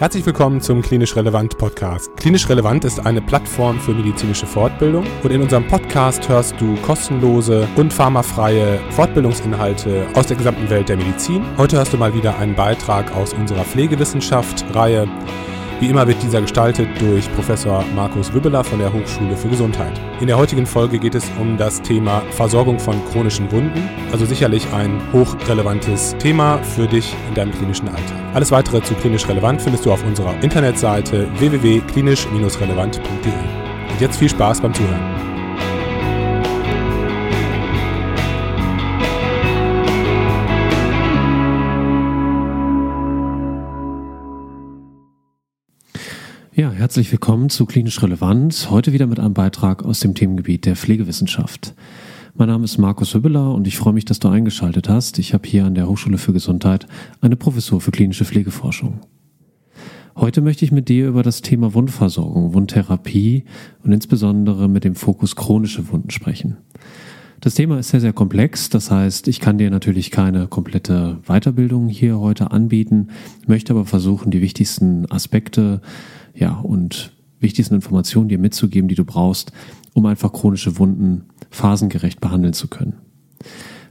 Herzlich willkommen zum Klinisch Relevant Podcast. Klinisch Relevant ist eine Plattform für medizinische Fortbildung und in unserem Podcast hörst du kostenlose und pharmafreie Fortbildungsinhalte aus der gesamten Welt der Medizin. Heute hörst du mal wieder einen Beitrag aus unserer Pflegewissenschaft-Reihe wie immer wird dieser gestaltet durch Professor Markus Wübbeler von der Hochschule für Gesundheit. In der heutigen Folge geht es um das Thema Versorgung von chronischen Wunden, also sicherlich ein hochrelevantes Thema für dich in deinem klinischen Alltag. Alles weitere zu klinisch relevant findest du auf unserer Internetseite www.klinisch-relevant.de. Und jetzt viel Spaß beim Zuhören. Ja, herzlich willkommen zu Klinisch Relevant. Heute wieder mit einem Beitrag aus dem Themengebiet der Pflegewissenschaft. Mein Name ist Markus Hübbeler und ich freue mich, dass du eingeschaltet hast. Ich habe hier an der Hochschule für Gesundheit eine Professur für klinische Pflegeforschung. Heute möchte ich mit dir über das Thema Wundversorgung, Wundtherapie und insbesondere mit dem Fokus chronische Wunden sprechen. Das Thema ist sehr, sehr komplex. Das heißt, ich kann dir natürlich keine komplette Weiterbildung hier heute anbieten, möchte aber versuchen, die wichtigsten Aspekte ja, und wichtigsten Informationen dir mitzugeben, die du brauchst, um einfach chronische Wunden phasengerecht behandeln zu können.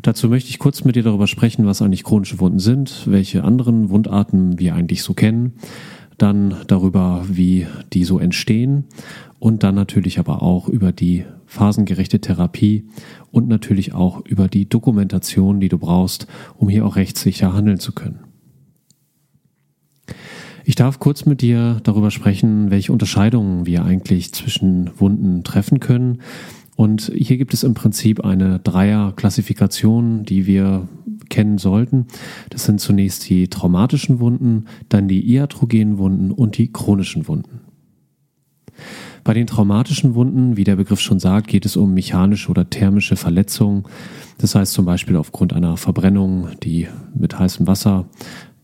Dazu möchte ich kurz mit dir darüber sprechen, was eigentlich chronische Wunden sind, welche anderen Wundarten wir eigentlich so kennen, dann darüber, wie die so entstehen und dann natürlich aber auch über die phasengerechte Therapie und natürlich auch über die Dokumentation, die du brauchst, um hier auch rechtssicher handeln zu können. Ich darf kurz mit dir darüber sprechen, welche Unterscheidungen wir eigentlich zwischen Wunden treffen können. Und hier gibt es im Prinzip eine Dreier-Klassifikation, die wir kennen sollten. Das sind zunächst die traumatischen Wunden, dann die iatrogenen Wunden und die chronischen Wunden. Bei den traumatischen Wunden, wie der Begriff schon sagt, geht es um mechanische oder thermische Verletzungen. Das heißt zum Beispiel aufgrund einer Verbrennung, die mit heißem Wasser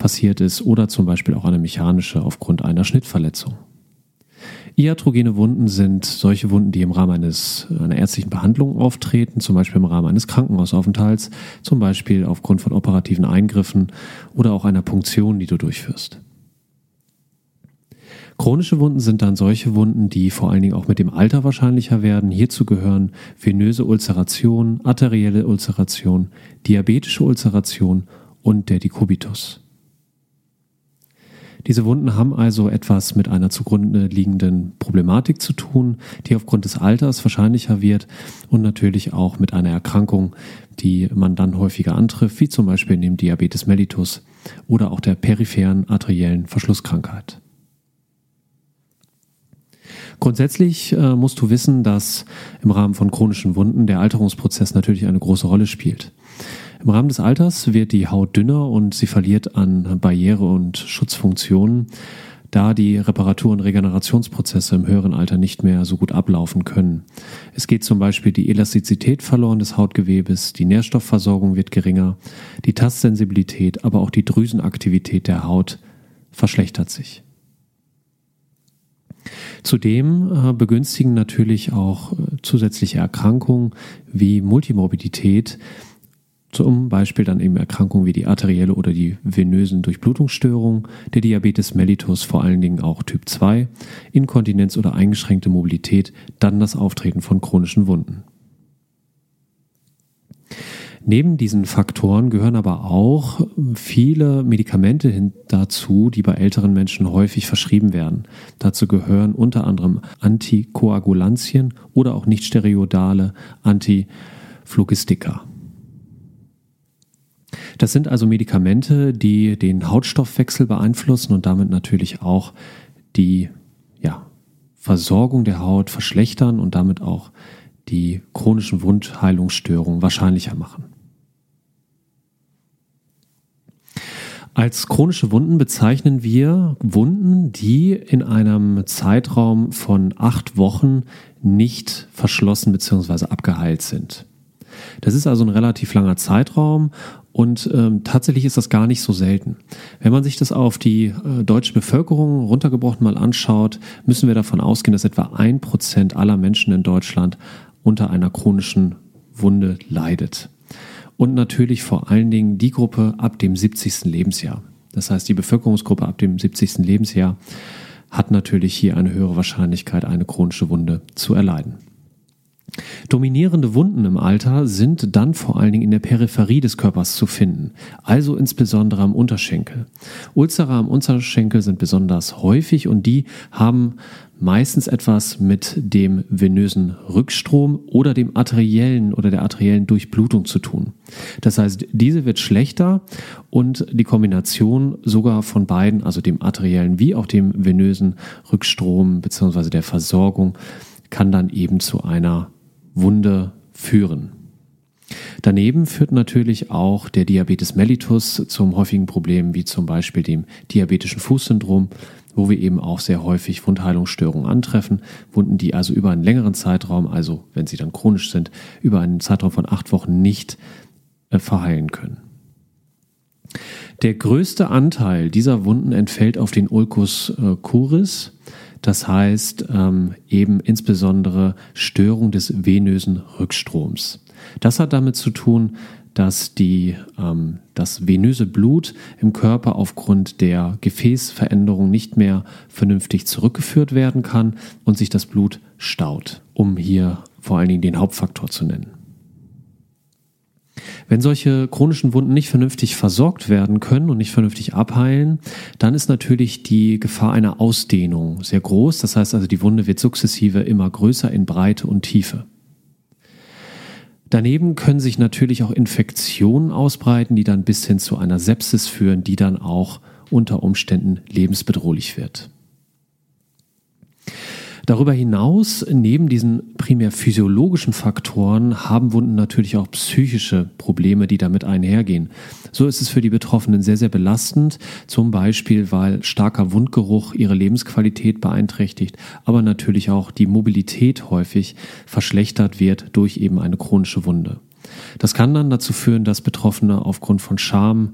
passiert ist oder zum Beispiel auch eine mechanische aufgrund einer Schnittverletzung. Iatrogene Wunden sind solche Wunden, die im Rahmen eines, einer ärztlichen Behandlung auftreten, zum Beispiel im Rahmen eines Krankenhausaufenthalts, zum Beispiel aufgrund von operativen Eingriffen oder auch einer Punktion, die du durchführst. Chronische Wunden sind dann solche Wunden, die vor allen Dingen auch mit dem Alter wahrscheinlicher werden. Hierzu gehören venöse Ulceration, arterielle Ulceration, diabetische Ulceration und der Dekubitus. Diese Wunden haben also etwas mit einer zugrunde liegenden Problematik zu tun, die aufgrund des Alters wahrscheinlicher wird und natürlich auch mit einer Erkrankung, die man dann häufiger antrifft, wie zum Beispiel dem Diabetes mellitus oder auch der peripheren arteriellen Verschlusskrankheit. Grundsätzlich äh, musst du wissen, dass im Rahmen von chronischen Wunden der Alterungsprozess natürlich eine große Rolle spielt. Im Rahmen des Alters wird die Haut dünner und sie verliert an Barriere- und Schutzfunktionen, da die Reparatur- und Regenerationsprozesse im höheren Alter nicht mehr so gut ablaufen können. Es geht zum Beispiel die Elastizität verloren des Hautgewebes, die Nährstoffversorgung wird geringer, die Tastsensibilität, aber auch die Drüsenaktivität der Haut verschlechtert sich. Zudem äh, begünstigen natürlich auch äh, zusätzliche Erkrankungen wie Multimorbidität zum Beispiel dann eben Erkrankungen wie die arterielle oder die venösen Durchblutungsstörungen, der Diabetes mellitus, vor allen Dingen auch Typ 2, Inkontinenz oder eingeschränkte Mobilität, dann das Auftreten von chronischen Wunden. Neben diesen Faktoren gehören aber auch viele Medikamente dazu, die bei älteren Menschen häufig verschrieben werden. Dazu gehören unter anderem Antikoagulantien oder auch nicht stereodale Antiphlogistika. Das sind also Medikamente, die den Hautstoffwechsel beeinflussen und damit natürlich auch die ja, Versorgung der Haut verschlechtern und damit auch die chronischen Wundheilungsstörungen wahrscheinlicher machen. Als chronische Wunden bezeichnen wir Wunden, die in einem Zeitraum von acht Wochen nicht verschlossen bzw. abgeheilt sind. Das ist also ein relativ langer Zeitraum und ähm, tatsächlich ist das gar nicht so selten. Wenn man sich das auf die äh, deutsche Bevölkerung runtergebrochen mal anschaut, müssen wir davon ausgehen, dass etwa ein Prozent aller Menschen in Deutschland unter einer chronischen Wunde leidet. Und natürlich vor allen Dingen die Gruppe ab dem 70. Lebensjahr. Das heißt, die Bevölkerungsgruppe ab dem 70. Lebensjahr hat natürlich hier eine höhere Wahrscheinlichkeit, eine chronische Wunde zu erleiden. Dominierende Wunden im Alter sind dann vor allen Dingen in der Peripherie des Körpers zu finden, also insbesondere am Unterschenkel. Ulzera am Unterschenkel sind besonders häufig und die haben meistens etwas mit dem venösen Rückstrom oder dem arteriellen oder der arteriellen Durchblutung zu tun. Das heißt, diese wird schlechter und die Kombination sogar von beiden, also dem arteriellen wie auch dem venösen Rückstrom bzw. der Versorgung, kann dann eben zu einer Wunde führen. Daneben führt natürlich auch der Diabetes mellitus zum häufigen Problem wie zum Beispiel dem diabetischen Fußsyndrom, wo wir eben auch sehr häufig Wundheilungsstörungen antreffen. Wunden, die also über einen längeren Zeitraum, also wenn sie dann chronisch sind, über einen Zeitraum von acht Wochen nicht äh, verheilen können. Der größte Anteil dieser Wunden entfällt auf den Ulcus äh, curis. Das heißt ähm, eben insbesondere Störung des venösen Rückstroms. Das hat damit zu tun, dass die, ähm, das venöse Blut im Körper aufgrund der Gefäßveränderung nicht mehr vernünftig zurückgeführt werden kann und sich das Blut staut, um hier vor allen Dingen den Hauptfaktor zu nennen. Wenn solche chronischen Wunden nicht vernünftig versorgt werden können und nicht vernünftig abheilen, dann ist natürlich die Gefahr einer Ausdehnung sehr groß. Das heißt also, die Wunde wird sukzessive immer größer in Breite und Tiefe. Daneben können sich natürlich auch Infektionen ausbreiten, die dann bis hin zu einer Sepsis führen, die dann auch unter Umständen lebensbedrohlich wird. Darüber hinaus, neben diesen primär physiologischen Faktoren, haben Wunden natürlich auch psychische Probleme, die damit einhergehen. So ist es für die Betroffenen sehr, sehr belastend, zum Beispiel, weil starker Wundgeruch ihre Lebensqualität beeinträchtigt, aber natürlich auch die Mobilität häufig verschlechtert wird durch eben eine chronische Wunde. Das kann dann dazu führen, dass Betroffene aufgrund von Scham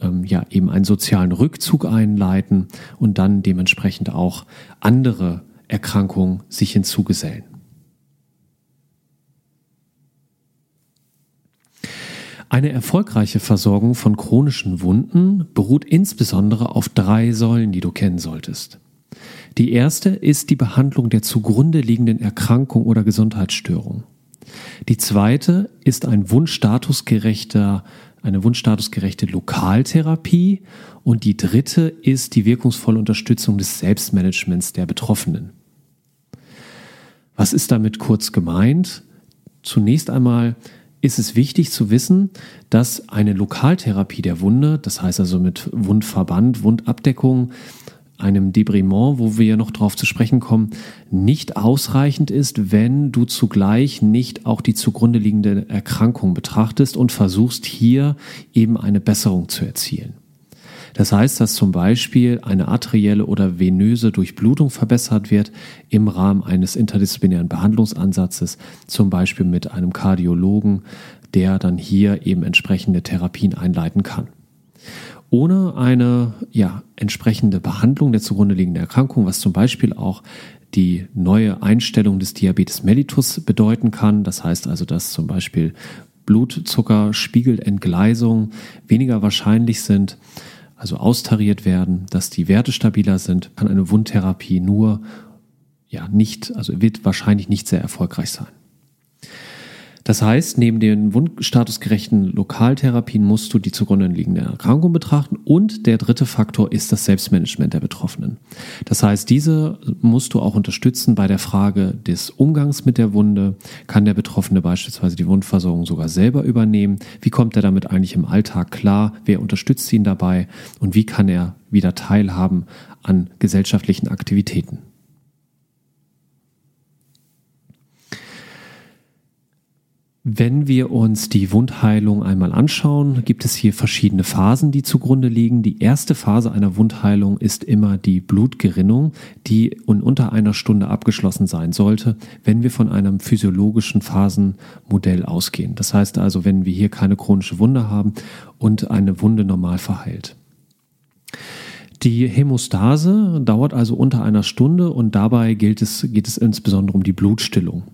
ähm, ja eben einen sozialen Rückzug einleiten und dann dementsprechend auch andere Erkrankung sich hinzugesellen. Eine erfolgreiche Versorgung von chronischen Wunden beruht insbesondere auf drei Säulen, die du kennen solltest. Die erste ist die Behandlung der zugrunde liegenden Erkrankung oder Gesundheitsstörung. Die zweite ist ein wundstatusgerechter eine wundstatusgerechte Lokaltherapie und die dritte ist die wirkungsvolle Unterstützung des Selbstmanagements der Betroffenen. Was ist damit kurz gemeint? Zunächst einmal ist es wichtig zu wissen, dass eine Lokaltherapie der Wunde, das heißt also mit Wundverband, Wundabdeckung, einem Debrimont, wo wir noch darauf zu sprechen kommen, nicht ausreichend ist, wenn du zugleich nicht auch die zugrunde liegende Erkrankung betrachtest und versuchst hier eben eine Besserung zu erzielen. Das heißt, dass zum Beispiel eine arterielle oder venöse Durchblutung verbessert wird im Rahmen eines interdisziplinären Behandlungsansatzes, zum Beispiel mit einem Kardiologen, der dann hier eben entsprechende Therapien einleiten kann. Ohne eine ja, entsprechende Behandlung der zugrunde liegenden Erkrankung, was zum Beispiel auch die neue Einstellung des Diabetes mellitus bedeuten kann. Das heißt also, dass zum Beispiel Blutzuckerspiegelentgleisungen weniger wahrscheinlich sind, also austariert werden, dass die Werte stabiler sind, kann eine Wundtherapie nur ja nicht, also wird wahrscheinlich nicht sehr erfolgreich sein. Das heißt, neben den wundstatusgerechten Lokaltherapien musst du die zugrunde liegende Erkrankung betrachten und der dritte Faktor ist das Selbstmanagement der Betroffenen. Das heißt, diese musst du auch unterstützen bei der Frage des Umgangs mit der Wunde. Kann der Betroffene beispielsweise die Wundversorgung sogar selber übernehmen? Wie kommt er damit eigentlich im Alltag klar? Wer unterstützt ihn dabei? Und wie kann er wieder teilhaben an gesellschaftlichen Aktivitäten? Wenn wir uns die Wundheilung einmal anschauen, gibt es hier verschiedene Phasen, die zugrunde liegen. Die erste Phase einer Wundheilung ist immer die Blutgerinnung, die in unter einer Stunde abgeschlossen sein sollte, wenn wir von einem physiologischen Phasenmodell ausgehen. Das heißt also, wenn wir hier keine chronische Wunde haben und eine Wunde normal verheilt. Die Hämostase dauert also unter einer Stunde und dabei gilt es, geht es insbesondere um die Blutstillung.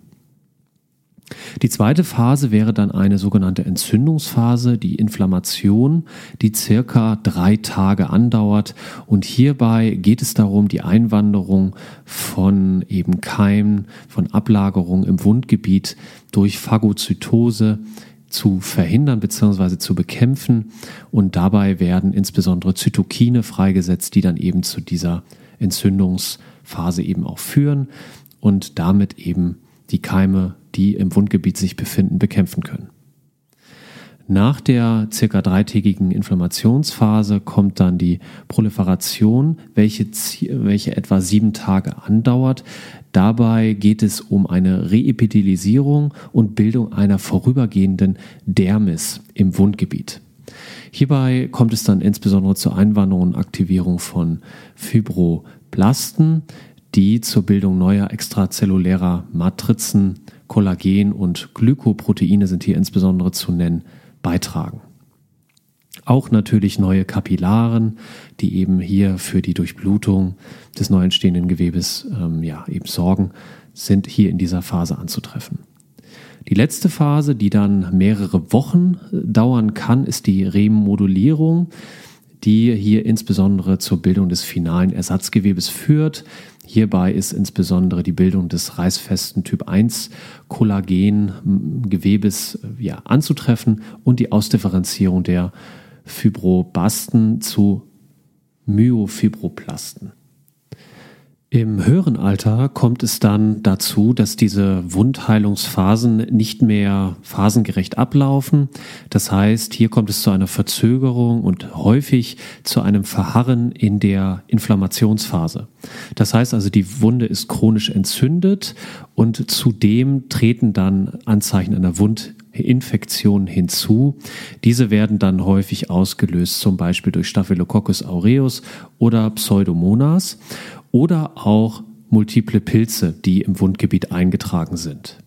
Die zweite Phase wäre dann eine sogenannte Entzündungsphase, die Inflammation, die circa drei Tage andauert. Und hierbei geht es darum, die Einwanderung von eben Keimen, von Ablagerungen im Wundgebiet durch Phagozytose zu verhindern bzw. zu bekämpfen. Und dabei werden insbesondere Zytokine freigesetzt, die dann eben zu dieser Entzündungsphase eben auch führen und damit eben die Keime die im Wundgebiet sich befinden, bekämpfen können. Nach der circa dreitägigen Inflammationsphase kommt dann die Proliferation, welche, welche etwa sieben Tage andauert. Dabei geht es um eine Reepithelisierung und Bildung einer vorübergehenden Dermis im Wundgebiet. Hierbei kommt es dann insbesondere zur Einwanderung und Aktivierung von Fibroblasten, die zur Bildung neuer extrazellulärer Matrizen Kollagen und Glykoproteine sind hier insbesondere zu nennen, beitragen. Auch natürlich neue Kapillaren, die eben hier für die Durchblutung des neu entstehenden Gewebes ähm, ja, eben sorgen, sind hier in dieser Phase anzutreffen. Die letzte Phase, die dann mehrere Wochen äh, dauern kann, ist die Remodulierung, die hier insbesondere zur Bildung des finalen Ersatzgewebes führt. Hierbei ist insbesondere die Bildung des reißfesten Typ 1 Kollagengewebes ja, anzutreffen und die Ausdifferenzierung der Fibrobasten zu Myofibroblasten. Im höheren Alter kommt es dann dazu, dass diese Wundheilungsphasen nicht mehr phasengerecht ablaufen. Das heißt, hier kommt es zu einer Verzögerung und häufig zu einem Verharren in der Inflammationsphase. Das heißt also, die Wunde ist chronisch entzündet und zudem treten dann Anzeichen einer Wundinfektion hinzu. Diese werden dann häufig ausgelöst, zum Beispiel durch Staphylococcus aureus oder Pseudomonas oder auch multiple Pilze, die im Wundgebiet eingetragen sind.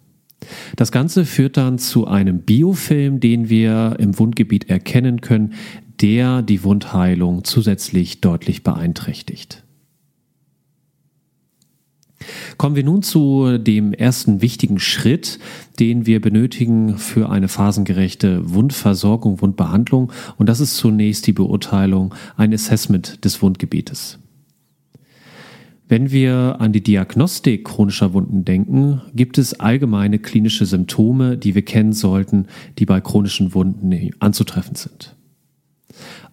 Das Ganze führt dann zu einem Biofilm, den wir im Wundgebiet erkennen können, der die Wundheilung zusätzlich deutlich beeinträchtigt. Kommen wir nun zu dem ersten wichtigen Schritt, den wir benötigen für eine phasengerechte Wundversorgung, Wundbehandlung. Und das ist zunächst die Beurteilung, ein Assessment des Wundgebietes. Wenn wir an die Diagnostik chronischer Wunden denken, gibt es allgemeine klinische Symptome, die wir kennen sollten, die bei chronischen Wunden anzutreffen sind.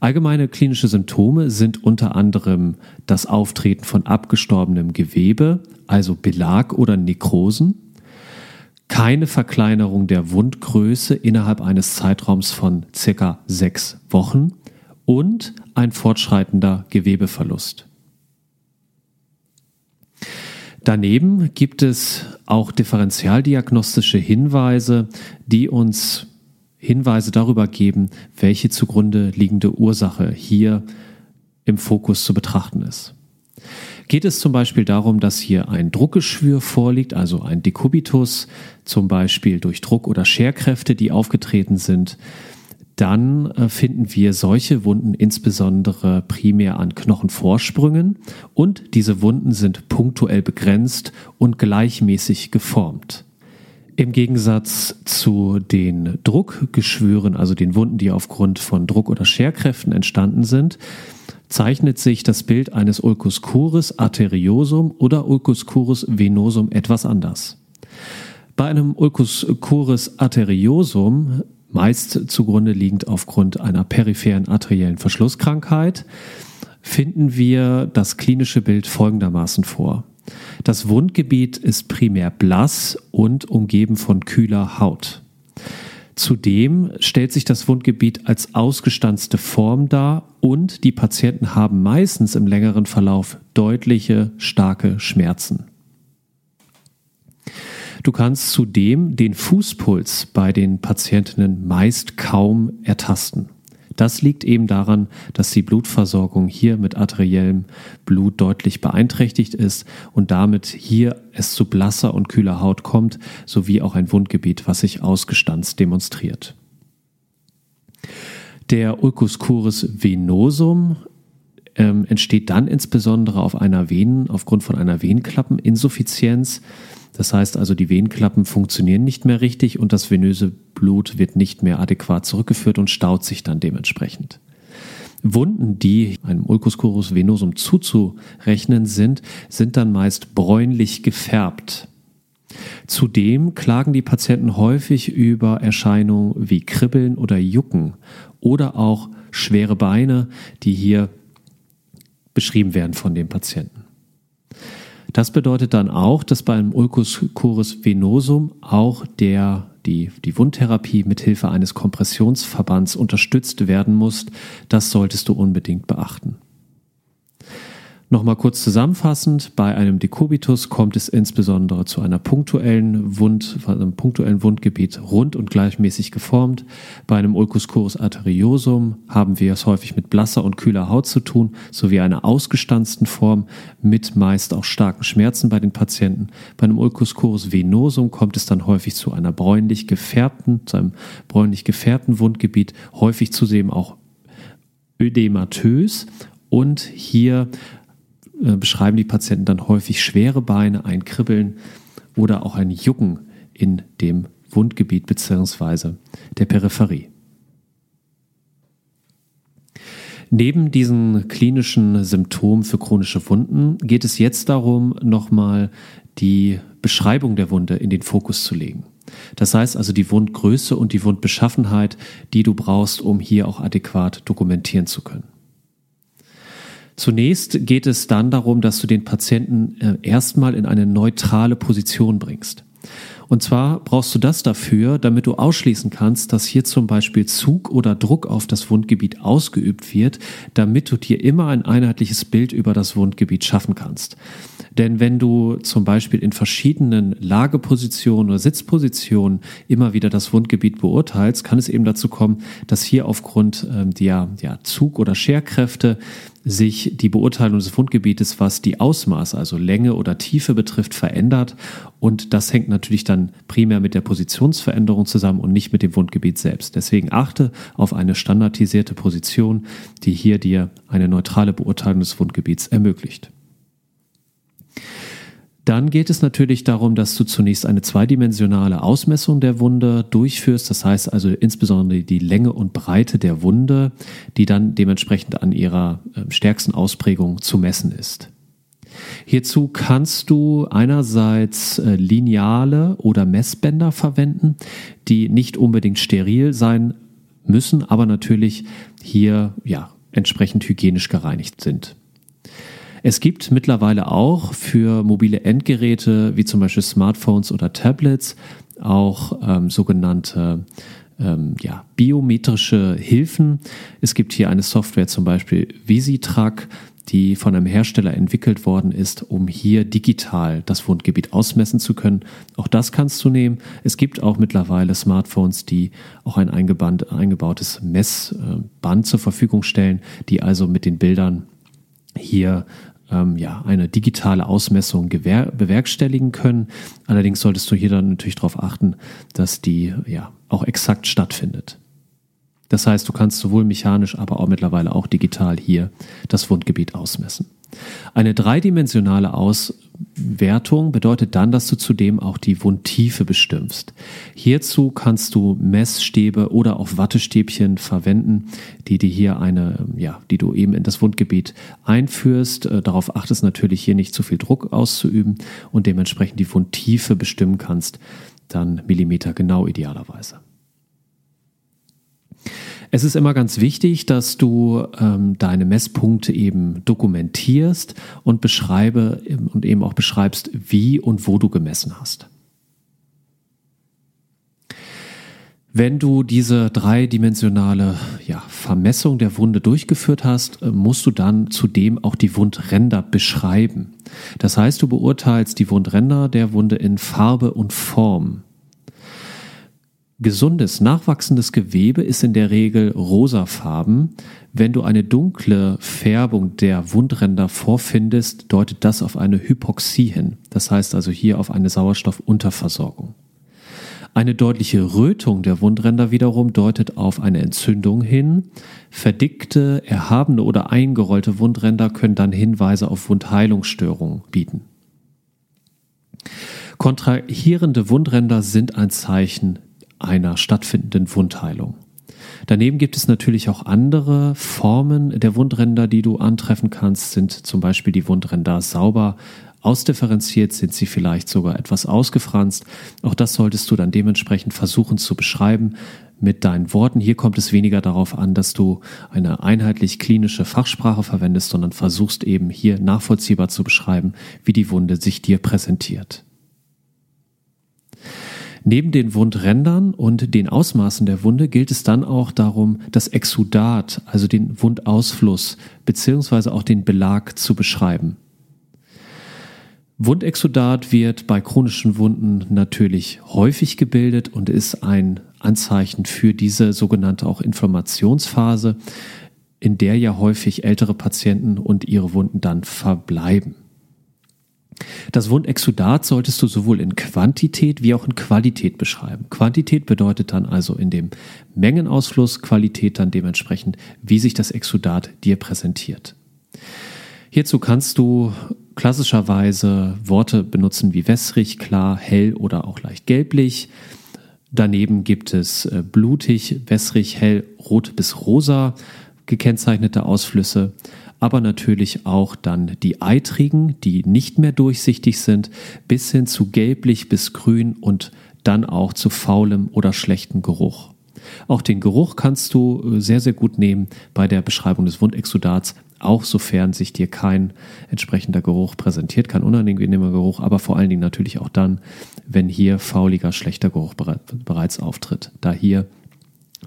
Allgemeine klinische Symptome sind unter anderem das Auftreten von abgestorbenem Gewebe, also Belag oder Nekrosen, keine Verkleinerung der Wundgröße innerhalb eines Zeitraums von circa sechs Wochen und ein fortschreitender Gewebeverlust. Daneben gibt es auch differentialdiagnostische Hinweise, die uns Hinweise darüber geben, welche zugrunde liegende Ursache hier im Fokus zu betrachten ist. Geht es zum Beispiel darum, dass hier ein Druckgeschwür vorliegt, also ein Dekubitus, zum Beispiel durch Druck- oder Scherkräfte, die aufgetreten sind, dann äh, finden wir solche Wunden insbesondere primär an Knochenvorsprüngen und diese Wunden sind punktuell begrenzt und gleichmäßig geformt. Im Gegensatz zu den Druckgeschwüren, also den Wunden, die aufgrund von Druck- oder Scherkräften entstanden sind, zeichnet sich das Bild eines Ulcus curis arteriosum oder Ulcus curis venosum etwas anders. Bei einem Ulcus curis arteriosum meist zugrunde liegend aufgrund einer peripheren arteriellen Verschlusskrankheit, finden wir das klinische Bild folgendermaßen vor. Das Wundgebiet ist primär blass und umgeben von kühler Haut. Zudem stellt sich das Wundgebiet als ausgestanzte Form dar und die Patienten haben meistens im längeren Verlauf deutliche, starke Schmerzen. Du kannst zudem den Fußpuls bei den Patientinnen meist kaum ertasten. Das liegt eben daran, dass die Blutversorgung hier mit arteriellem Blut deutlich beeinträchtigt ist und damit hier es zu blasser und kühler Haut kommt, sowie auch ein Wundgebiet, was sich ausgestanzt demonstriert. Der Ulcus curis venosum ähm, entsteht dann insbesondere auf einer Venen, aufgrund von einer Venenklappeninsuffizienz. Das heißt also, die Venenklappen funktionieren nicht mehr richtig und das venöse Blut wird nicht mehr adäquat zurückgeführt und staut sich dann dementsprechend. Wunden, die einem Ulcus venosum zuzurechnen sind, sind dann meist bräunlich gefärbt. Zudem klagen die Patienten häufig über Erscheinungen wie Kribbeln oder Jucken oder auch schwere Beine, die hier beschrieben werden von den Patienten. Das bedeutet dann auch, dass beim Ulcus curus venosum auch der, die, die Wundtherapie mithilfe eines Kompressionsverbands unterstützt werden muss. Das solltest du unbedingt beachten. Nochmal kurz zusammenfassend, bei einem Dekubitus kommt es insbesondere zu einer punktuellen Wund, einem punktuellen Wundgebiet rund und gleichmäßig geformt. Bei einem Ulcus curus arteriosum haben wir es häufig mit blasser und kühler Haut zu tun, sowie einer ausgestanzten Form mit meist auch starken Schmerzen bei den Patienten. Bei einem Ulcus curus venosum kommt es dann häufig zu einer bräunlich gefärbten, zu einem bräunlich gefärbten Wundgebiet, häufig zudem auch ödematös und hier äh, beschreiben die Patienten dann häufig schwere Beine, ein Kribbeln oder auch ein Jucken in dem Wundgebiet bzw. der Peripherie. Neben diesen klinischen Symptomen für chronische Wunden geht es jetzt darum, nochmal die Beschreibung der Wunde in den Fokus zu legen. Das heißt also die Wundgröße und die Wundbeschaffenheit, die du brauchst, um hier auch adäquat dokumentieren zu können. Zunächst geht es dann darum, dass du den Patienten äh, erstmal in eine neutrale Position bringst. Und zwar brauchst du das dafür, damit du ausschließen kannst, dass hier zum Beispiel Zug oder Druck auf das Wundgebiet ausgeübt wird, damit du dir immer ein einheitliches Bild über das Wundgebiet schaffen kannst. Denn wenn du zum Beispiel in verschiedenen Lagepositionen oder Sitzpositionen immer wieder das Wundgebiet beurteilst, kann es eben dazu kommen, dass hier aufgrund ähm, der ja, Zug- oder Scherkräfte sich die Beurteilung des Wundgebietes, was die Ausmaße, also Länge oder Tiefe betrifft, verändert. Und das hängt natürlich dann primär mit der Positionsveränderung zusammen und nicht mit dem Wundgebiet selbst. Deswegen achte auf eine standardisierte Position, die hier dir eine neutrale Beurteilung des Wundgebiets ermöglicht. Dann geht es natürlich darum, dass du zunächst eine zweidimensionale Ausmessung der Wunde durchführst. Das heißt also insbesondere die Länge und Breite der Wunde, die dann dementsprechend an ihrer ähm, stärksten Ausprägung zu messen ist. Hierzu kannst du einerseits äh, Lineale oder Messbänder verwenden, die nicht unbedingt steril sein müssen, aber natürlich hier ja entsprechend hygienisch gereinigt sind. Es gibt mittlerweile auch für mobile Endgeräte wie zum Beispiel Smartphones oder Tablets auch ähm, sogenannte ähm, ja, biometrische Hilfen. Es gibt hier eine Software zum Beispiel Visitrack, die von einem Hersteller entwickelt worden ist, um hier digital das Wundgebiet ausmessen zu können. Auch das kannst du nehmen. Es gibt auch mittlerweile Smartphones, die auch ein eingebautes Messband zur Verfügung stellen, die also mit den Bildern hier ähm, ja, eine digitale Ausmessung bewerkstelligen können. Allerdings solltest du hier dann natürlich darauf achten, dass die ja auch exakt stattfindet. Das heißt, du kannst sowohl mechanisch, aber auch mittlerweile auch digital hier das Wundgebiet ausmessen. Eine dreidimensionale Auswertung bedeutet dann, dass du zudem auch die Wundtiefe bestimmst. Hierzu kannst du Messstäbe oder auch Wattestäbchen verwenden, die dir hier eine, ja, die du eben in das Wundgebiet einführst. Äh, darauf achtest natürlich hier nicht zu viel Druck auszuüben und dementsprechend die Wundtiefe bestimmen kannst, dann Millimeter genau idealerweise. Es ist immer ganz wichtig, dass du ähm, deine Messpunkte eben dokumentierst und beschreibe und eben auch beschreibst, wie und wo du gemessen hast. Wenn du diese dreidimensionale ja, Vermessung der Wunde durchgeführt hast, äh, musst du dann zudem auch die Wundränder beschreiben. Das heißt, du beurteilst die Wundränder der Wunde in Farbe und Form. Gesundes, nachwachsendes Gewebe ist in der Regel rosafarben. Wenn du eine dunkle Färbung der Wundränder vorfindest, deutet das auf eine Hypoxie hin. Das heißt also hier auf eine Sauerstoffunterversorgung. Eine deutliche Rötung der Wundränder wiederum deutet auf eine Entzündung hin. Verdickte, erhabene oder eingerollte Wundränder können dann Hinweise auf Wundheilungsstörungen bieten. Kontrahierende Wundränder sind ein Zeichen einer stattfindenden Wundheilung. Daneben gibt es natürlich auch andere Formen der Wundränder, die du antreffen kannst, sind zum Beispiel die Wundränder sauber ausdifferenziert, sind sie vielleicht sogar etwas ausgefranst. Auch das solltest du dann dementsprechend versuchen zu beschreiben mit deinen Worten. Hier kommt es weniger darauf an, dass du eine einheitlich klinische Fachsprache verwendest, sondern versuchst eben hier nachvollziehbar zu beschreiben, wie die Wunde sich dir präsentiert. Neben den Wundrändern und den Ausmaßen der Wunde gilt es dann auch darum, das Exudat, also den Wundausfluss beziehungsweise auch den Belag zu beschreiben. Wundexudat wird bei chronischen Wunden natürlich häufig gebildet und ist ein Anzeichen für diese sogenannte auch Inflammationsphase, in der ja häufig ältere Patienten und ihre Wunden dann verbleiben. Das Wundexudat solltest du sowohl in Quantität wie auch in Qualität beschreiben. Quantität bedeutet dann also in dem Mengenausfluss, Qualität dann dementsprechend, wie sich das Exudat dir präsentiert. Hierzu kannst du klassischerweise Worte benutzen wie wässrig, klar, hell oder auch leicht gelblich. Daneben gibt es äh, blutig, wässrig, hell, rot bis rosa gekennzeichnete Ausflüsse aber natürlich auch dann die eitrigen, die nicht mehr durchsichtig sind, bis hin zu gelblich bis grün und dann auch zu faulem oder schlechtem Geruch. Auch den Geruch kannst du äh, sehr, sehr gut nehmen bei der Beschreibung des Wundexudats, auch sofern sich dir kein entsprechender Geruch präsentiert, kein unangenehmer Geruch, aber vor allen Dingen natürlich auch dann, wenn hier fauliger, schlechter Geruch bereits auftritt, da hier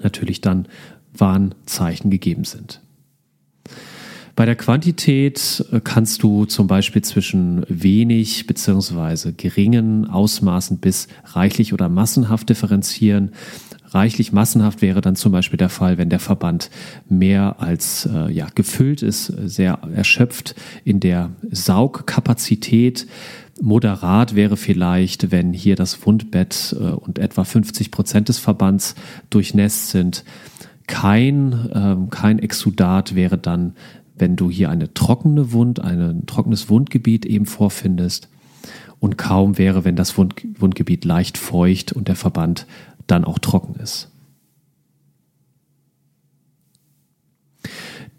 natürlich dann Warnzeichen gegeben sind. Bei der Quantität äh, kannst du zum Beispiel zwischen wenig bzw. geringen Ausmaßen bis reichlich oder massenhaft differenzieren. Reichlich massenhaft wäre dann zum Beispiel der Fall, wenn der Verband mehr als äh, ja, gefüllt ist, sehr erschöpft in der Saugkapazität. Moderat wäre vielleicht, wenn hier das Wundbett äh, und etwa 50 Prozent des Verbands durchnässt sind. Kein, ähm, kein Exudat wäre dann wenn du hier eine trockene Wund, ein trockenes Wundgebiet eben vorfindest. Und kaum wäre, wenn das Wund, Wundgebiet leicht feucht und der Verband dann auch trocken ist.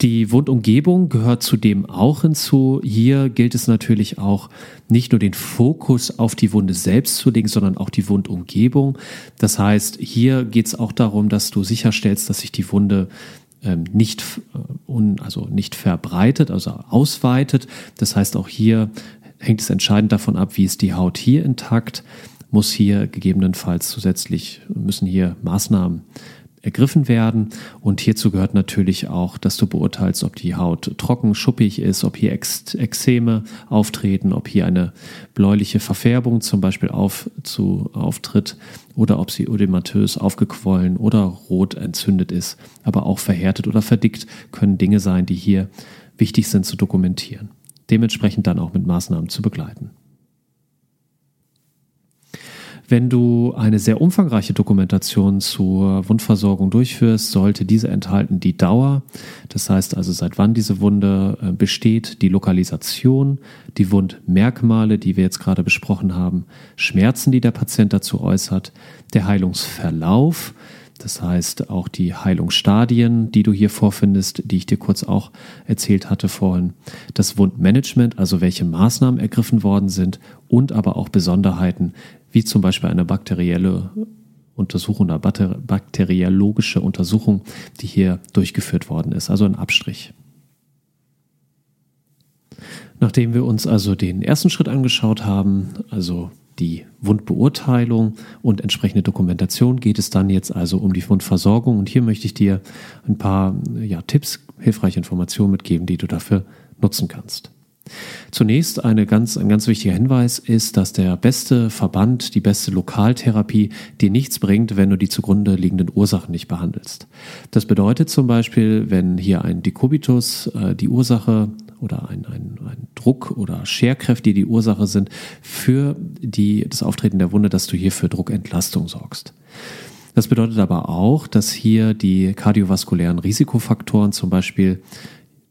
Die Wundumgebung gehört zudem auch hinzu. Hier gilt es natürlich auch nicht nur den Fokus auf die Wunde selbst zu legen, sondern auch die Wundumgebung. Das heißt, hier geht es auch darum, dass du sicherstellst, dass sich die Wunde nicht, äh, also nicht verbreitet, also ausweitet. Das heißt, auch hier hängt es entscheidend davon ab, wie ist die Haut hier intakt, muss hier gegebenenfalls zusätzlich, müssen hier Maßnahmen ergriffen werden. Und hierzu gehört natürlich auch, dass du beurteilst, ob die Haut trocken, schuppig ist, ob hier Ex Exzeme auftreten, ob hier eine bläuliche Verfärbung zum Beispiel auf, zu, auftritt oder ob sie ödematös aufgequollen oder rot entzündet ist, aber auch verhärtet oder verdickt können Dinge sein, die hier wichtig sind zu dokumentieren. Dementsprechend dann auch mit Maßnahmen zu begleiten. Wenn du eine sehr umfangreiche Dokumentation zur Wundversorgung durchführst, sollte diese enthalten die Dauer, das heißt also seit wann diese Wunde äh, besteht, die Lokalisation, die Wundmerkmale, die wir jetzt gerade besprochen haben, Schmerzen, die der Patient dazu äußert, der Heilungsverlauf, das heißt auch die Heilungsstadien, die du hier vorfindest, die ich dir kurz auch erzählt hatte vorhin. Das Wundmanagement, also welche Maßnahmen ergriffen worden sind und aber auch Besonderheiten, wie zum Beispiel eine bakterielle Untersuchung oder bakteriologische Untersuchung, die hier durchgeführt worden ist, also ein Abstrich. Nachdem wir uns also den ersten Schritt angeschaut haben, also die Wundbeurteilung und entsprechende Dokumentation, geht es dann jetzt also um die Wundversorgung. Und hier möchte ich dir ein paar ja, Tipps, hilfreiche Informationen mitgeben, die du dafür nutzen kannst. Zunächst eine ganz, ein ganz wichtiger Hinweis ist, dass der beste Verband, die beste Lokaltherapie dir nichts bringt, wenn du die zugrunde liegenden Ursachen nicht behandelst. Das bedeutet zum Beispiel, wenn hier ein Dekubitus äh, die Ursache oder ein, ein, ein Druck oder Scherkräfte, die die Ursache sind für die, das Auftreten der Wunde, dass du hier für Druckentlastung sorgst. Das bedeutet aber auch, dass hier die kardiovaskulären Risikofaktoren zum Beispiel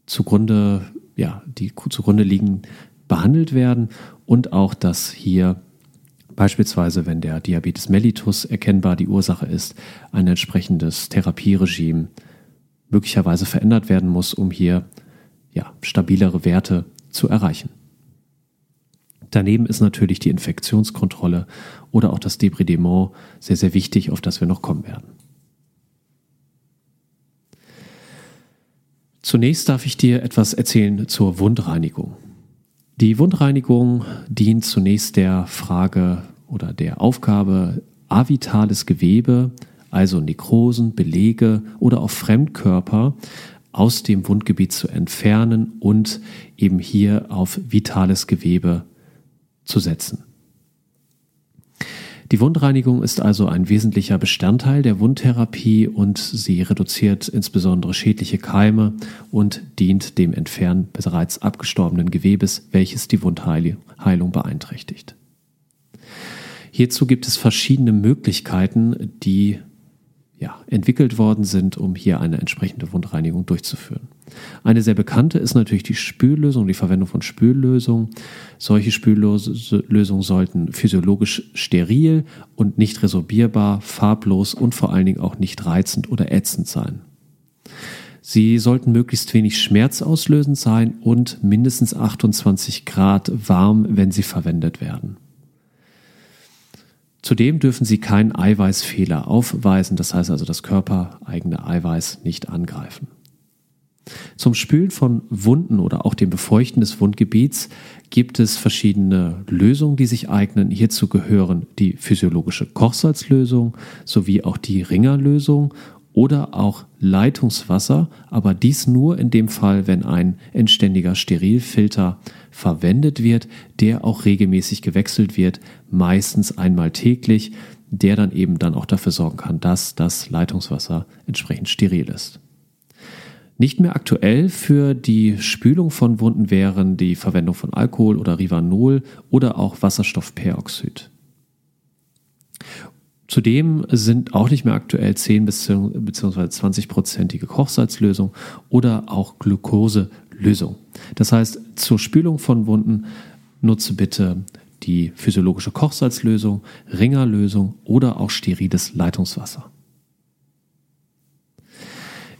zugrunde, ja, die zugrunde liegen, behandelt werden und auch, dass hier beispielsweise, wenn der Diabetes mellitus erkennbar die Ursache ist, ein entsprechendes Therapieregime möglicherweise verändert werden muss, um hier ja, stabilere Werte zu erreichen. Daneben ist natürlich die Infektionskontrolle oder auch das Debridement sehr, sehr wichtig, auf das wir noch kommen werden. Zunächst darf ich dir etwas erzählen zur Wundreinigung. Die Wundreinigung dient zunächst der Frage oder der Aufgabe, avitales Gewebe, also Nekrosen, Belege oder auch Fremdkörper aus dem Wundgebiet zu entfernen und eben hier auf vitales Gewebe zu setzen. Die Wundreinigung ist also ein wesentlicher Bestandteil der Wundtherapie und sie reduziert insbesondere schädliche Keime und dient dem Entfernen bereits abgestorbenen Gewebes, welches die Wundheilung beeinträchtigt. Hierzu gibt es verschiedene Möglichkeiten, die ja, entwickelt worden sind, um hier eine entsprechende Wundreinigung durchzuführen. Eine sehr bekannte ist natürlich die Spüllösung, die Verwendung von Spüllösungen. Solche Spüllösungen sollten physiologisch steril und nicht resorbierbar, farblos und vor allen Dingen auch nicht reizend oder ätzend sein. Sie sollten möglichst wenig schmerzauslösend sein und mindestens 28 Grad warm, wenn sie verwendet werden. Zudem dürfen sie keinen Eiweißfehler aufweisen, das heißt also das körpereigene Eiweiß nicht angreifen. Zum Spülen von Wunden oder auch dem Befeuchten des Wundgebiets gibt es verschiedene Lösungen, die sich eignen. Hierzu gehören die physiologische Kochsalzlösung sowie auch die Ringerlösung oder auch Leitungswasser, aber dies nur in dem Fall, wenn ein endständiger Sterilfilter verwendet wird, der auch regelmäßig gewechselt wird, meistens einmal täglich, der dann eben dann auch dafür sorgen kann, dass das Leitungswasser entsprechend steril ist. Nicht mehr aktuell für die Spülung von Wunden wären die Verwendung von Alkohol oder Rivanol oder auch Wasserstoffperoxid. Zudem sind auch nicht mehr aktuell 10 bzw. 20-prozentige Kochsalzlösung oder auch Glukoselösung. Das heißt, zur Spülung von Wunden nutze bitte die physiologische Kochsalzlösung, Ringerlösung oder auch steriles Leitungswasser.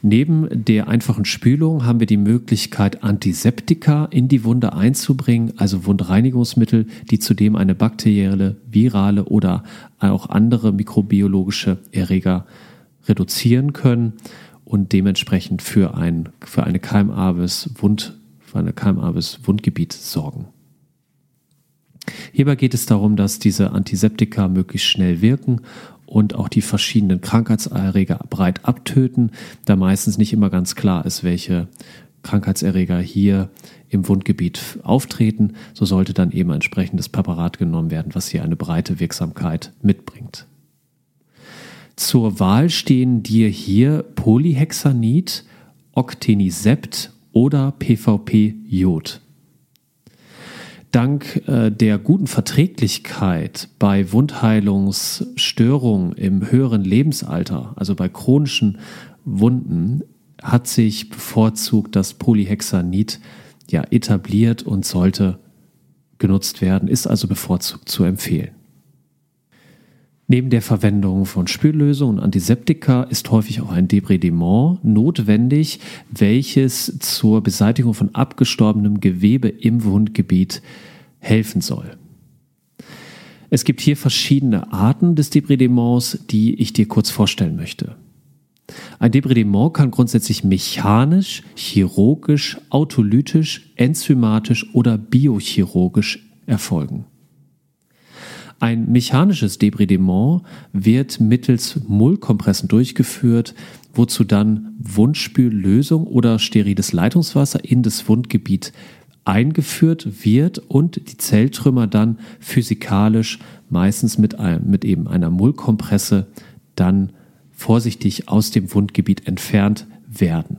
Neben der einfachen Spülung haben wir die Möglichkeit, Antiseptika in die Wunde einzubringen, also Wundreinigungsmittel, die zudem eine bakterielle, virale oder auch andere mikrobiologische Erreger reduzieren können und dementsprechend für ein, für eine keimarmes Wund, für Wundgebiet sorgen. Hierbei geht es darum, dass diese Antiseptika möglichst schnell wirken und auch die verschiedenen Krankheitserreger breit abtöten, da meistens nicht immer ganz klar ist, welche Krankheitserreger hier im Wundgebiet auftreten. So sollte dann eben ein entsprechendes Präparat genommen werden, was hier eine breite Wirksamkeit mitbringt. Zur Wahl stehen dir hier Polyhexanid, Octenisept oder PVP-Jod. Dank äh, der guten Verträglichkeit bei Wundheilungsstörungen im höheren Lebensalter, also bei chronischen Wunden, hat sich bevorzugt das Polyhexanid ja etabliert und sollte genutzt werden, ist also bevorzugt zu empfehlen. Neben der Verwendung von Spüllösungen und Antiseptika ist häufig auch ein Debridement notwendig, welches zur Beseitigung von abgestorbenem Gewebe im Wundgebiet helfen soll. Es gibt hier verschiedene Arten des Debridements, die ich dir kurz vorstellen möchte. Ein Debridement kann grundsätzlich mechanisch, chirurgisch, autolytisch, enzymatisch oder biochirurgisch erfolgen. Ein mechanisches Debridement wird mittels Mullkompressen durchgeführt, wozu dann Wundspüllösung oder steriles Leitungswasser in das Wundgebiet eingeführt wird und die Zelltrümmer dann physikalisch meistens mit, einem, mit eben einer Mullkompresse dann vorsichtig aus dem Wundgebiet entfernt werden.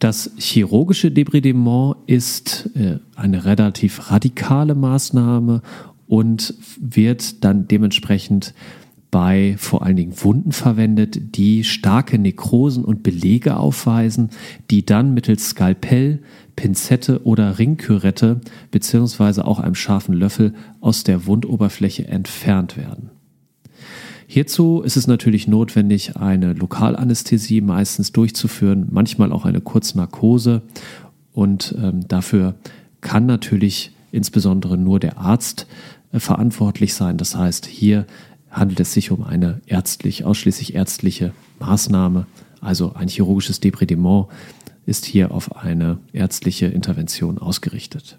Das chirurgische Debridement ist äh, eine relativ radikale Maßnahme und wird dann dementsprechend bei vor allen Dingen Wunden verwendet, die starke Nekrosen und Belege aufweisen, die dann mittels Skalpell, Pinzette oder Ringkürette beziehungsweise auch einem scharfen Löffel aus der Wundoberfläche entfernt werden. Hierzu ist es natürlich notwendig, eine Lokalanästhesie meistens durchzuführen, manchmal auch eine Kurznarkose und ähm, dafür kann natürlich insbesondere nur der Arzt äh, verantwortlich sein. Das heißt, hier handelt es sich um eine ärztlich, ausschließlich ärztliche Maßnahme. Also ein chirurgisches Debridement ist hier auf eine ärztliche Intervention ausgerichtet.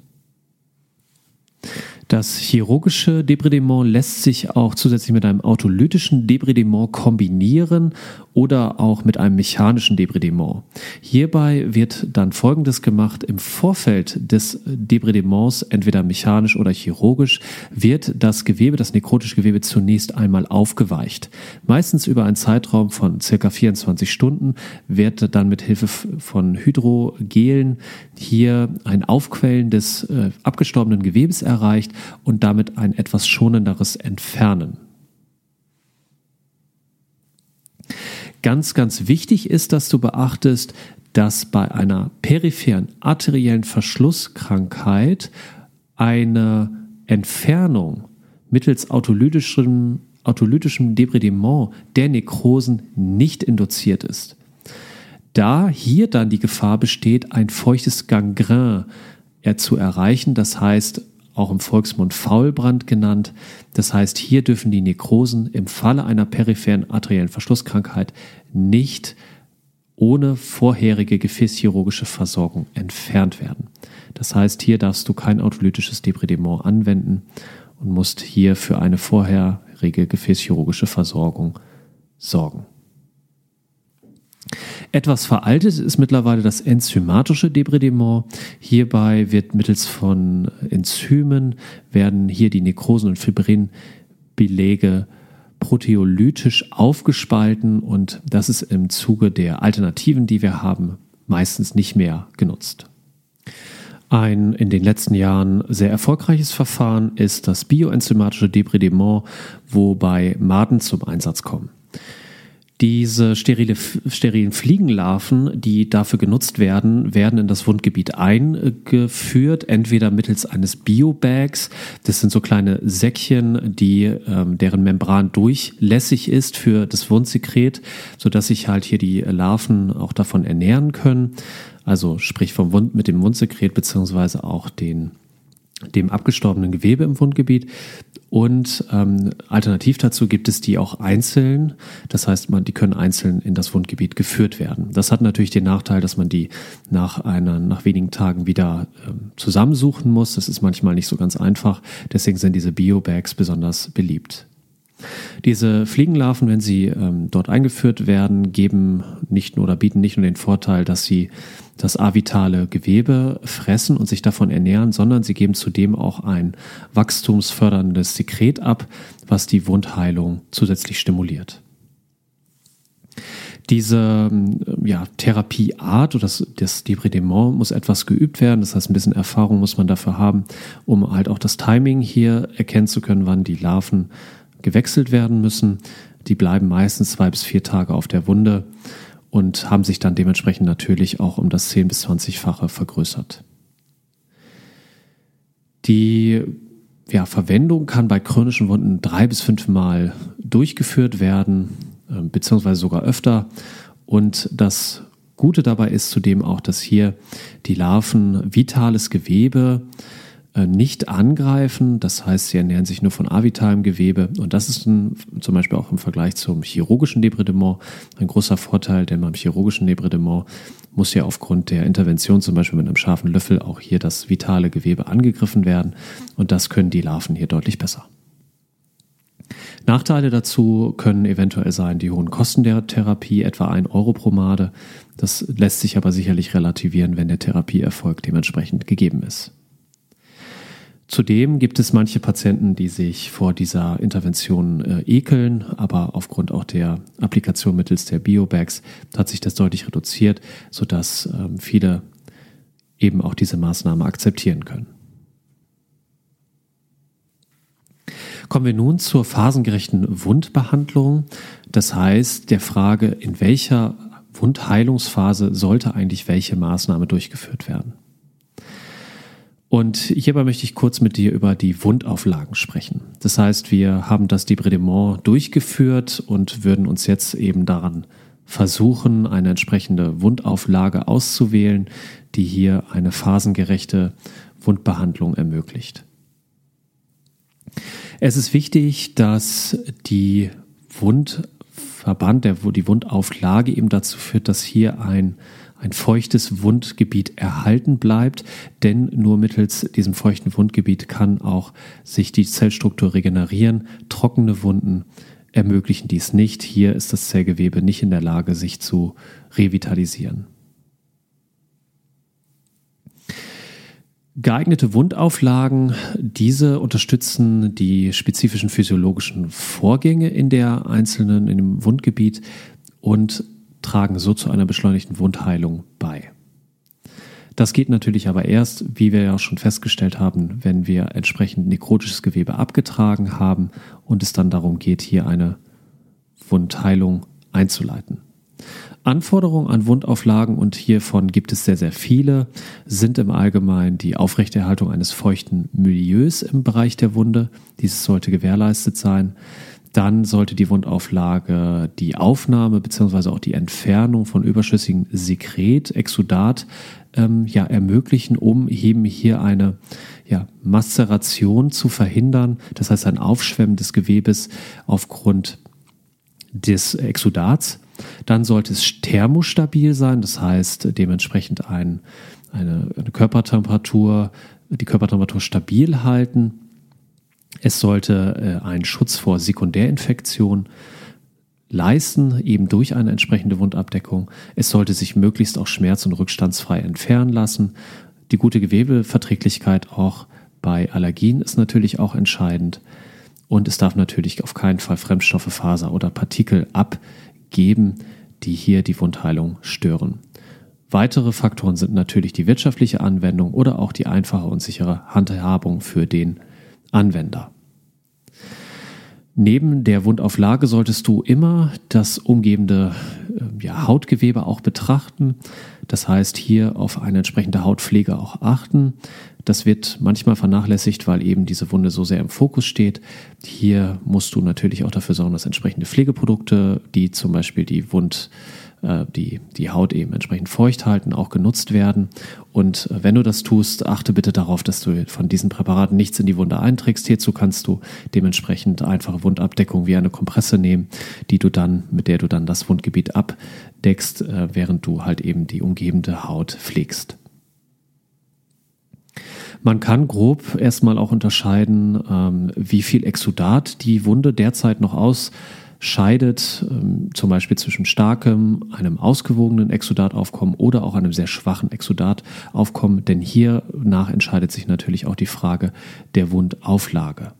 Das chirurgische Debridement lässt sich auch zusätzlich mit einem autolytischen Debridement kombinieren oder auch mit einem mechanischen Debridement. Hierbei wird dann Folgendes gemacht. Im Vorfeld des Debridements, entweder mechanisch oder chirurgisch, wird das Gewebe, das nekrotische Gewebe zunächst einmal aufgeweicht. Meistens über einen Zeitraum von circa 24 Stunden wird dann mit Hilfe von Hydrogelen hier ein Aufquellen des äh, abgestorbenen Gewebes erreicht und damit ein etwas schonenderes Entfernen. Ganz, ganz wichtig ist, dass du beachtest, dass bei einer peripheren arteriellen Verschlusskrankheit eine Entfernung mittels autolytischem, autolytischem Debridement der Nekrosen nicht induziert ist. Da hier dann die Gefahr besteht, ein feuchtes Gangren zu erreichen, das heißt auch im Volksmund Faulbrand genannt. Das heißt, hier dürfen die Nekrosen im Falle einer peripheren arteriellen Verschlusskrankheit nicht ohne vorherige gefäßchirurgische Versorgung entfernt werden. Das heißt, hier darfst du kein autolytisches Debridement anwenden und musst hier für eine vorherige gefäßchirurgische Versorgung sorgen. Etwas veraltet ist mittlerweile das enzymatische Debridement. Hierbei wird mittels von Enzymen werden hier die Nekrosen und Fibrinbelege proteolytisch aufgespalten und das ist im Zuge der Alternativen, die wir haben, meistens nicht mehr genutzt. Ein in den letzten Jahren sehr erfolgreiches Verfahren ist das bioenzymatische Debridement, wobei Maden zum Einsatz kommen. Diese sterile, sterilen Fliegenlarven, die dafür genutzt werden, werden in das Wundgebiet eingeführt, entweder mittels eines Biobags. Das sind so kleine Säckchen, die, ähm, deren Membran durchlässig ist für das Wundsekret, sodass sich halt hier die Larven auch davon ernähren können. Also sprich vom Wund mit dem Wundsekret beziehungsweise auch den dem abgestorbenen Gewebe im Wundgebiet. Und ähm, alternativ dazu gibt es die auch einzeln. Das heißt, man, die können einzeln in das Wundgebiet geführt werden. Das hat natürlich den Nachteil, dass man die nach einer, nach wenigen Tagen wieder ähm, zusammensuchen muss. Das ist manchmal nicht so ganz einfach. Deswegen sind diese Biobags besonders beliebt. Diese Fliegenlarven, wenn sie ähm, dort eingeführt werden, geben nicht nur oder bieten nicht nur den Vorteil, dass sie das avitale Gewebe fressen und sich davon ernähren, sondern sie geben zudem auch ein wachstumsförderndes Sekret ab, was die Wundheilung zusätzlich stimuliert. Diese ähm, ja, Therapieart oder das, das Debridement muss etwas geübt werden. Das heißt, ein bisschen Erfahrung muss man dafür haben, um halt auch das Timing hier erkennen zu können, wann die Larven gewechselt werden müssen. Die bleiben meistens zwei bis vier Tage auf der Wunde und haben sich dann dementsprechend natürlich auch um das 10 bis 20-fache vergrößert. Die ja, Verwendung kann bei chronischen Wunden drei bis fünfmal durchgeführt werden, äh, beziehungsweise sogar öfter. Und das Gute dabei ist zudem auch, dass hier die Larven vitales Gewebe nicht angreifen. Das heißt, sie ernähren sich nur von avitalem Gewebe. Und das ist ein, zum Beispiel auch im Vergleich zum chirurgischen Debridement ein großer Vorteil, denn beim chirurgischen Debridement muss ja aufgrund der Intervention zum Beispiel mit einem scharfen Löffel auch hier das vitale Gewebe angegriffen werden. Und das können die Larven hier deutlich besser. Nachteile dazu können eventuell sein die hohen Kosten der Therapie, etwa 1 Euro pro Made. Das lässt sich aber sicherlich relativieren, wenn der Therapieerfolg dementsprechend gegeben ist. Zudem gibt es manche Patienten, die sich vor dieser Intervention äh, ekeln, aber aufgrund auch der Applikation mittels der Biobags hat sich das deutlich reduziert, sodass ähm, viele eben auch diese Maßnahme akzeptieren können. Kommen wir nun zur phasengerechten Wundbehandlung. Das heißt, der Frage, in welcher Wundheilungsphase sollte eigentlich welche Maßnahme durchgeführt werden. Und hierbei möchte ich kurz mit dir über die Wundauflagen sprechen. Das heißt, wir haben das Debridement durchgeführt und würden uns jetzt eben daran versuchen, eine entsprechende Wundauflage auszuwählen, die hier eine phasengerechte Wundbehandlung ermöglicht. Es ist wichtig, dass die Wundverband, der, die Wundauflage eben dazu führt, dass hier ein ein feuchtes Wundgebiet erhalten bleibt, denn nur mittels diesem feuchten Wundgebiet kann auch sich die Zellstruktur regenerieren. Trockene Wunden ermöglichen dies nicht. Hier ist das Zellgewebe nicht in der Lage, sich zu revitalisieren. Geeignete Wundauflagen, diese unterstützen die spezifischen physiologischen Vorgänge in der einzelnen, in dem Wundgebiet und tragen so zu einer beschleunigten Wundheilung bei. Das geht natürlich aber erst, wie wir ja schon festgestellt haben, wenn wir entsprechend nekrotisches Gewebe abgetragen haben und es dann darum geht, hier eine Wundheilung einzuleiten. Anforderungen an Wundauflagen, und hiervon gibt es sehr, sehr viele, sind im Allgemeinen die Aufrechterhaltung eines feuchten Milieus im Bereich der Wunde. Dieses sollte gewährleistet sein. Dann sollte die Wundauflage die Aufnahme bzw. auch die Entfernung von überschüssigem Sekret, Exudat, ähm, ja, ermöglichen, um eben hier eine ja, Mazeration zu verhindern. Das heißt, ein Aufschwemmen des Gewebes aufgrund des Exudats. Dann sollte es thermostabil sein, das heißt dementsprechend ein, eine, eine Körpertemperatur, die Körpertemperatur stabil halten es sollte äh, einen Schutz vor Sekundärinfektion leisten, eben durch eine entsprechende Wundabdeckung. Es sollte sich möglichst auch schmerz- und rückstandsfrei entfernen lassen. Die gute Gewebeverträglichkeit auch bei Allergien ist natürlich auch entscheidend. Und es darf natürlich auf keinen Fall Fremdstoffe, Faser oder Partikel abgeben, die hier die Wundheilung stören. Weitere Faktoren sind natürlich die wirtschaftliche Anwendung oder auch die einfache und sichere Handhabung für den Anwender. Neben der Wundauflage solltest du immer das umgebende äh, ja, Hautgewebe auch betrachten. Das heißt, hier auf eine entsprechende Hautpflege auch achten. Das wird manchmal vernachlässigt, weil eben diese Wunde so sehr im Fokus steht. Hier musst du natürlich auch dafür sorgen, dass entsprechende Pflegeprodukte, die zum Beispiel die Wund äh, die, die Haut eben entsprechend feucht halten, auch genutzt werden. Und äh, wenn du das tust, achte bitte darauf, dass du von diesen Präparaten nichts in die Wunde einträgst. Hierzu kannst du dementsprechend einfache Wundabdeckung wie eine Kompresse nehmen, die du dann, mit der du dann das Wundgebiet abdeckst, äh, während du halt eben die umgebende Haut pflegst. Man kann grob erstmal auch unterscheiden, ähm, wie viel Exudat die Wunde derzeit noch aus scheidet ähm, zum Beispiel zwischen starkem, einem ausgewogenen Exudataufkommen oder auch einem sehr schwachen Exudataufkommen, denn hiernach entscheidet sich natürlich auch die Frage der Wundauflage.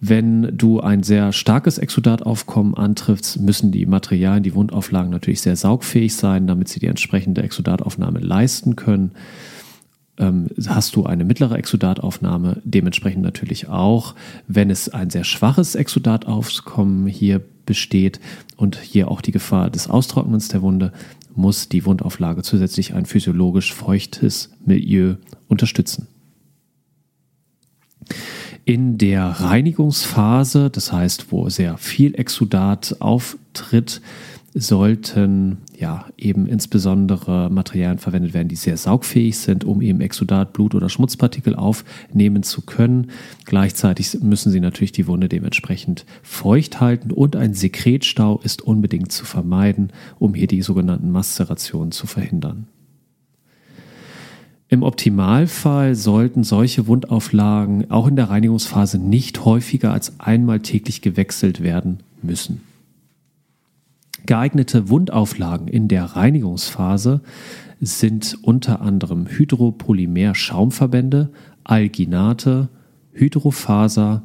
Wenn du ein sehr starkes Exudataufkommen antriffst, müssen die Materialien, die Wundauflagen natürlich sehr saugfähig sein, damit sie die entsprechende Exudataufnahme leisten können ähm, hast du eine mittlere Exudataufnahme, dementsprechend natürlich auch, wenn es ein sehr schwaches Exudataufkommen hier besteht und hier auch die Gefahr des Austrocknens der Wunde, muss die Wundauflage zusätzlich ein physiologisch feuchtes Milieu unterstützen. In der Reinigungsphase, das heißt, wo sehr viel Exudat auftritt, sollten ja eben insbesondere Materialien verwendet werden, die sehr saugfähig sind, um eben Exudat, Blut oder Schmutzpartikel aufnehmen zu können. Gleichzeitig müssen sie natürlich die Wunde dementsprechend feucht halten und ein Sekretstau ist unbedingt zu vermeiden, um hier die sogenannten Masterationen zu verhindern. Im Optimalfall sollten solche Wundauflagen auch in der Reinigungsphase nicht häufiger als einmal täglich gewechselt werden müssen. Geeignete Wundauflagen in der Reinigungsphase sind unter anderem Hydropolymer-Schaumverbände, Alginate, Hydrofaser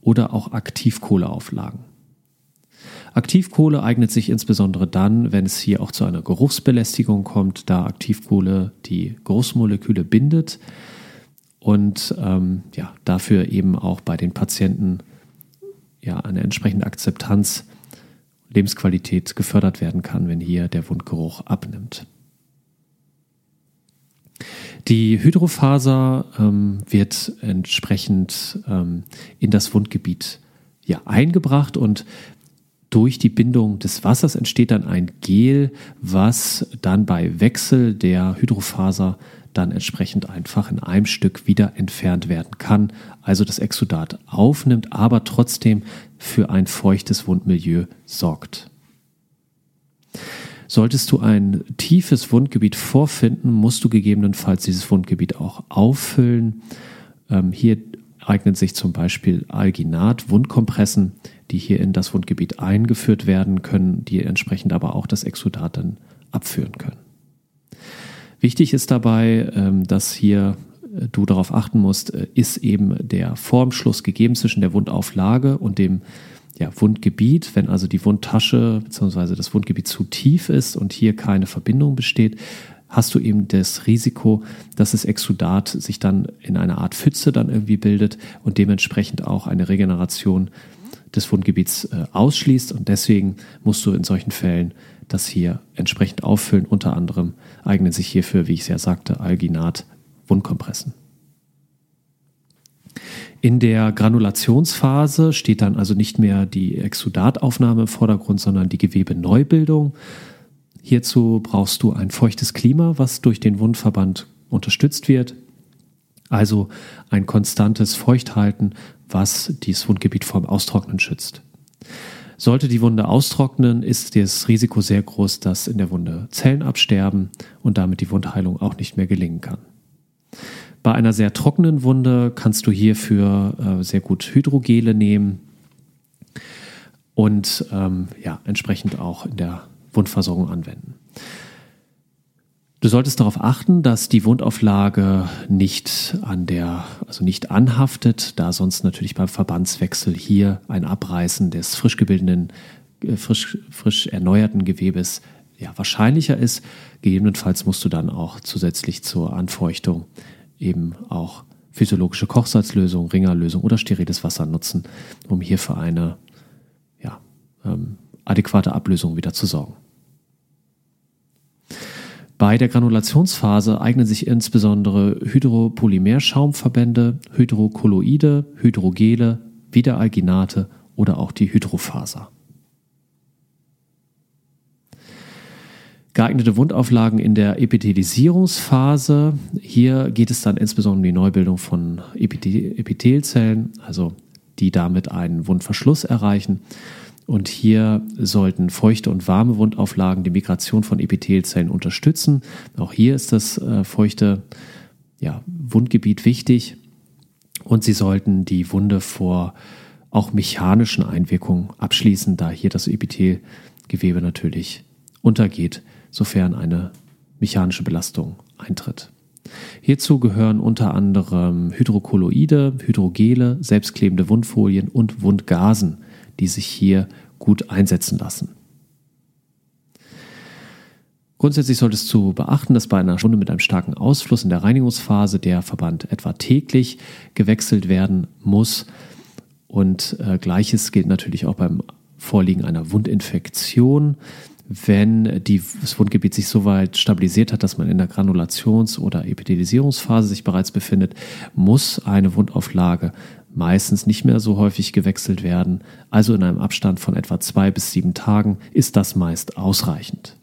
oder auch Aktivkohleauflagen. Aktivkohle eignet sich insbesondere dann, wenn es hier auch zu einer Geruchsbelästigung kommt, da Aktivkohle die Geruchsmoleküle bindet und ähm, ja, dafür eben auch bei den Patienten ja, eine entsprechende Akzeptanz, Lebensqualität gefördert werden kann, wenn hier der Wundgeruch abnimmt. Die Hydrofaser ähm, wird entsprechend ähm, in das Wundgebiet ja, eingebracht und durch die Bindung des Wassers entsteht dann ein Gel, was dann bei Wechsel der Hydrofaser dann entsprechend einfach in einem Stück wieder entfernt werden kann. Also das Exudat aufnimmt, aber trotzdem für ein feuchtes Wundmilieu sorgt. Solltest du ein tiefes Wundgebiet vorfinden, musst du gegebenenfalls dieses Wundgebiet auch auffüllen. Ähm, hier eignen sich zum Beispiel Alginat, Wundkompressen, die hier in das Wundgebiet eingeführt werden können, die entsprechend aber auch das Exudat dann abführen können. Wichtig ist dabei, ähm, dass hier du darauf achten musst, äh, ist eben der Formschluss gegeben zwischen der Wundauflage und dem ja, Wundgebiet, wenn also die Wundtasche bzw. das Wundgebiet zu tief ist und hier keine Verbindung besteht, hast du eben das Risiko, dass das Exudat sich dann in einer Art Pfütze dann irgendwie bildet und dementsprechend auch eine Regeneration des Wundgebiets äh, ausschließt. Und deswegen musst du in solchen Fällen das hier entsprechend auffüllen. Unter anderem eignen sich hierfür, wie ich es ja sagte, Alginat Wundkompressen. In der Granulationsphase steht dann also nicht mehr die Exudataufnahme im Vordergrund, sondern die Gewebeneubildung. Hierzu brauchst du ein feuchtes Klima, was durch den Wundverband unterstützt wird. Also ein konstantes Feuchthalten, was dieses Wundgebiet vom Austrocknen schützt. Sollte die Wunde austrocknen, ist das Risiko sehr groß, dass in der Wunde Zellen absterben und damit die Wundheilung auch nicht mehr gelingen kann. Bei einer sehr trockenen Wunde kannst du hierfür äh, sehr gut Hydrogele nehmen und ähm, ja, entsprechend auch in der Wundversorgung anwenden. Du solltest darauf achten, dass die Wundauflage nicht an der, also nicht anhaftet, da sonst natürlich beim Verbandswechsel hier ein Abreißen des frisch gebildeten, äh, frisch, frisch erneuerten Gewebes ja, wahrscheinlicher ist. Gegebenenfalls musst du dann auch zusätzlich zur Anfeuchtung eben auch physiologische Kochsalzlösung, Ringerlösung oder steriles Wasser nutzen, um hier für eine ja, ähm, adäquate Ablösung wieder zu sorgen. Bei der Granulationsphase eignen sich insbesondere Hydropolymerschaumverbände, Hydrokolloide, Hydrogele, Wiederalginate oder auch die Hydrofaser. Geeignete Wundauflagen in der Epithelisierungsphase. Hier geht es dann insbesondere um die Neubildung von Epithelzellen, also die damit einen Wundverschluss erreichen. Und hier sollten feuchte und warme Wundauflagen die Migration von Epithelzellen unterstützen. Auch hier ist das äh, feuchte ja, Wundgebiet wichtig. Und sie sollten die Wunde vor auch mechanischen Einwirkungen abschließen, da hier das Epithelgewebe natürlich untergeht sofern eine mechanische Belastung eintritt. Hierzu gehören unter anderem Hydrokolloide, Hydrogele, selbstklebende Wundfolien und Wundgasen, die sich hier gut einsetzen lassen. Grundsätzlich sollte es zu beachten, dass bei einer Stunde mit einem starken Ausfluss in der Reinigungsphase der Verband etwa täglich gewechselt werden muss. Und äh, gleiches gilt natürlich auch beim Vorliegen einer Wundinfektion wenn die, das Wundgebiet sich so weit stabilisiert hat, dass man in der Granulations- oder Epithelisierungsphase sich bereits befindet, muss eine Wundauflage meistens nicht mehr so häufig gewechselt werden. Also in einem Abstand von etwa zwei bis sieben Tagen ist das meist ausreichend.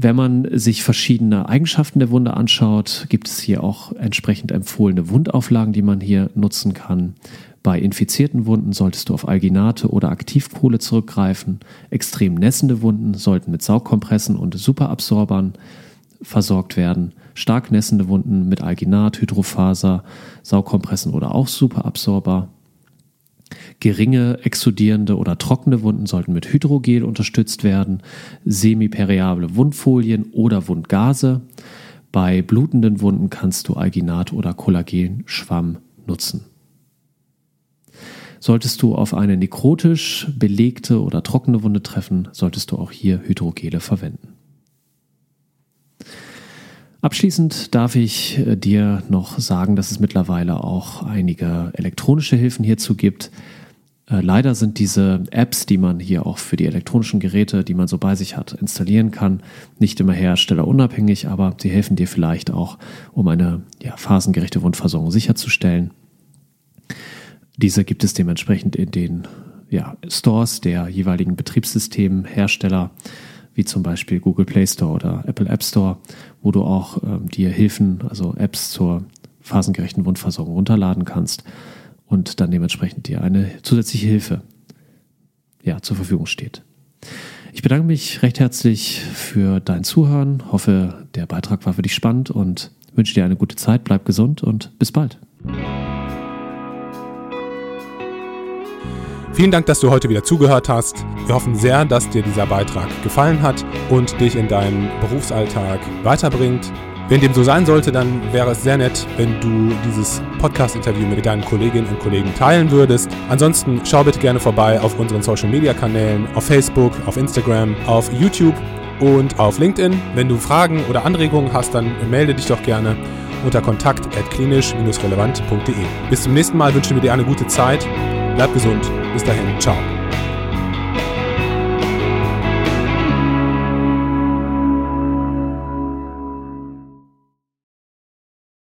Wenn man sich verschiedene Eigenschaften der Wunde anschaut, gibt es hier auch entsprechend empfohlene Wundauflagen, die man hier nutzen kann. Bei infizierten Wunden solltest du auf Alginate oder Aktivkohle zurückgreifen. Extrem nässende Wunden sollten mit Saugkompressen und Superabsorbern versorgt werden. Stark nässende Wunden mit Alginat, Hydrofaser, Saugkompressen oder auch Superabsorber. Geringe exudierende oder trockene Wunden sollten mit Hydrogel unterstützt werden, semipermeable Wundfolien oder Wundgase. Bei blutenden Wunden kannst du Alginat oder Kollagenschwamm nutzen. Solltest du auf eine nekrotisch belegte oder trockene Wunde treffen, solltest du auch hier Hydrogele verwenden. Abschließend darf ich äh, dir noch sagen, dass es mittlerweile auch einige elektronische Hilfen hierzu gibt. Äh, leider sind diese Apps, die man hier auch für die elektronischen Geräte, die man so bei sich hat, installieren kann, nicht immer herstellerunabhängig, aber sie helfen dir vielleicht auch, um eine ja, phasengerechte Wundversorgung sicherzustellen. Diese gibt es dementsprechend in den ja, Stores der jeweiligen Betriebssystemhersteller, wie zum Beispiel Google Play Store oder Apple App Store, wo du auch ähm, dir Hilfen, also Apps zur phasengerechten Wundversorgung runterladen kannst und dann dementsprechend dir eine zusätzliche Hilfe ja, zur Verfügung steht. Ich bedanke mich recht herzlich für dein Zuhören, hoffe, der Beitrag war für dich spannend und wünsche dir eine gute Zeit, bleib gesund und bis bald. Vielen Dank, dass du heute wieder zugehört hast. Wir hoffen sehr, dass dir dieser Beitrag gefallen hat und dich in deinem Berufsalltag weiterbringt. Wenn dem so sein sollte, dann wäre es sehr nett, wenn du dieses Podcast-Interview mit deinen Kolleginnen und Kollegen teilen würdest. Ansonsten schau bitte gerne vorbei auf unseren Social-Media-Kanälen, auf Facebook, auf Instagram, auf YouTube und auf LinkedIn. Wenn du Fragen oder Anregungen hast, dann melde dich doch gerne unter kontakt.klinisch-relevant.de. Bis zum nächsten Mal wünschen wir dir eine gute Zeit. Bleib gesund. Bis dahin. Ciao.